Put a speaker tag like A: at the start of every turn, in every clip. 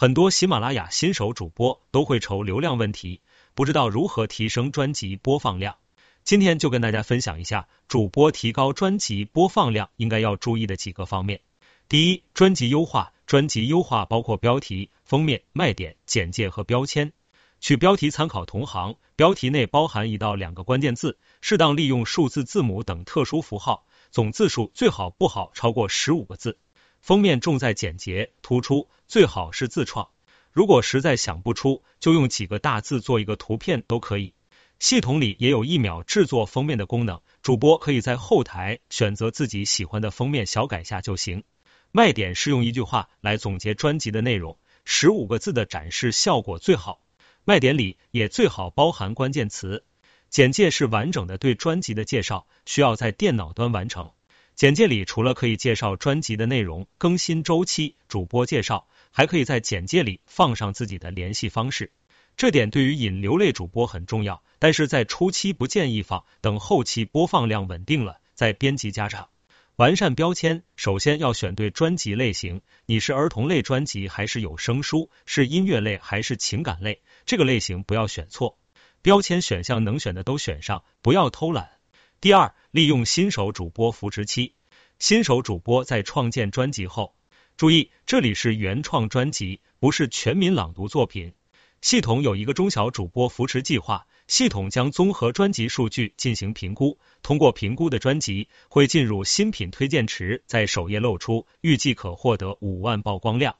A: 很多喜马拉雅新手主播都会愁流量问题，不知道如何提升专辑播放量。今天就跟大家分享一下主播提高专辑播放量应该要注意的几个方面。第一，专辑优化。专辑优化包括标题、封面、卖点、简介和标签。取标题参考同行，标题内包含一到两个关键字，适当利用数字字母等特殊符号，总字数最好不好超过十五个字。封面重在简洁突出，最好是自创。如果实在想不出，就用几个大字做一个图片都可以。系统里也有一秒制作封面的功能，主播可以在后台选择自己喜欢的封面，小改下就行。卖点是用一句话来总结专辑的内容，十五个字的展示效果最好。卖点里也最好包含关键词。简介是完整的对专辑的介绍，需要在电脑端完成。简介里除了可以介绍专辑的内容、更新周期、主播介绍，还可以在简介里放上自己的联系方式。这点对于引流类主播很重要，但是在初期不建议放，等后期播放量稳定了再编辑加长。完善标签，首先要选对专辑类型，你是儿童类专辑还是有声书？是音乐类还是情感类？这个类型不要选错。标签选项能选的都选上，不要偷懒。第二，利用新手主播扶持期。新手主播在创建专辑后，注意这里是原创专辑，不是全民朗读作品。系统有一个中小主播扶持计划，系统将综合专辑数据进行评估，通过评估的专辑会进入新品推荐池，在首页露出，预计可获得五万曝光量。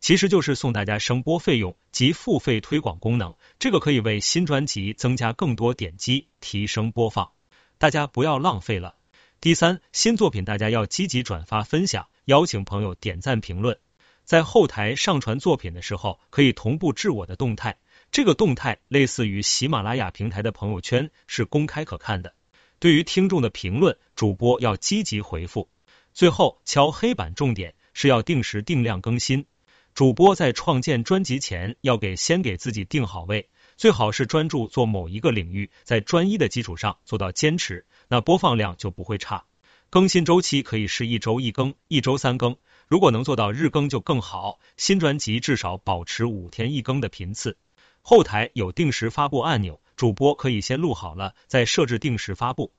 A: 其实就是送大家声波费用及付费推广功能，这个可以为新专辑增加更多点击，提升播放。大家不要浪费了。第三，新作品大家要积极转发分享，邀请朋友点赞评论。在后台上传作品的时候，可以同步至我的动态，这个动态类似于喜马拉雅平台的朋友圈，是公开可看的。对于听众的评论，主播要积极回复。最后敲黑板重点是要定时定量更新。主播在创建专辑前，要给先给自己定好位。最好是专注做某一个领域，在专一的基础上做到坚持，那播放量就不会差。更新周期可以是一周一更，一周三更，如果能做到日更就更好。新专辑至少保持五天一更的频次。后台有定时发布按钮，主播可以先录好了再设置定时发布。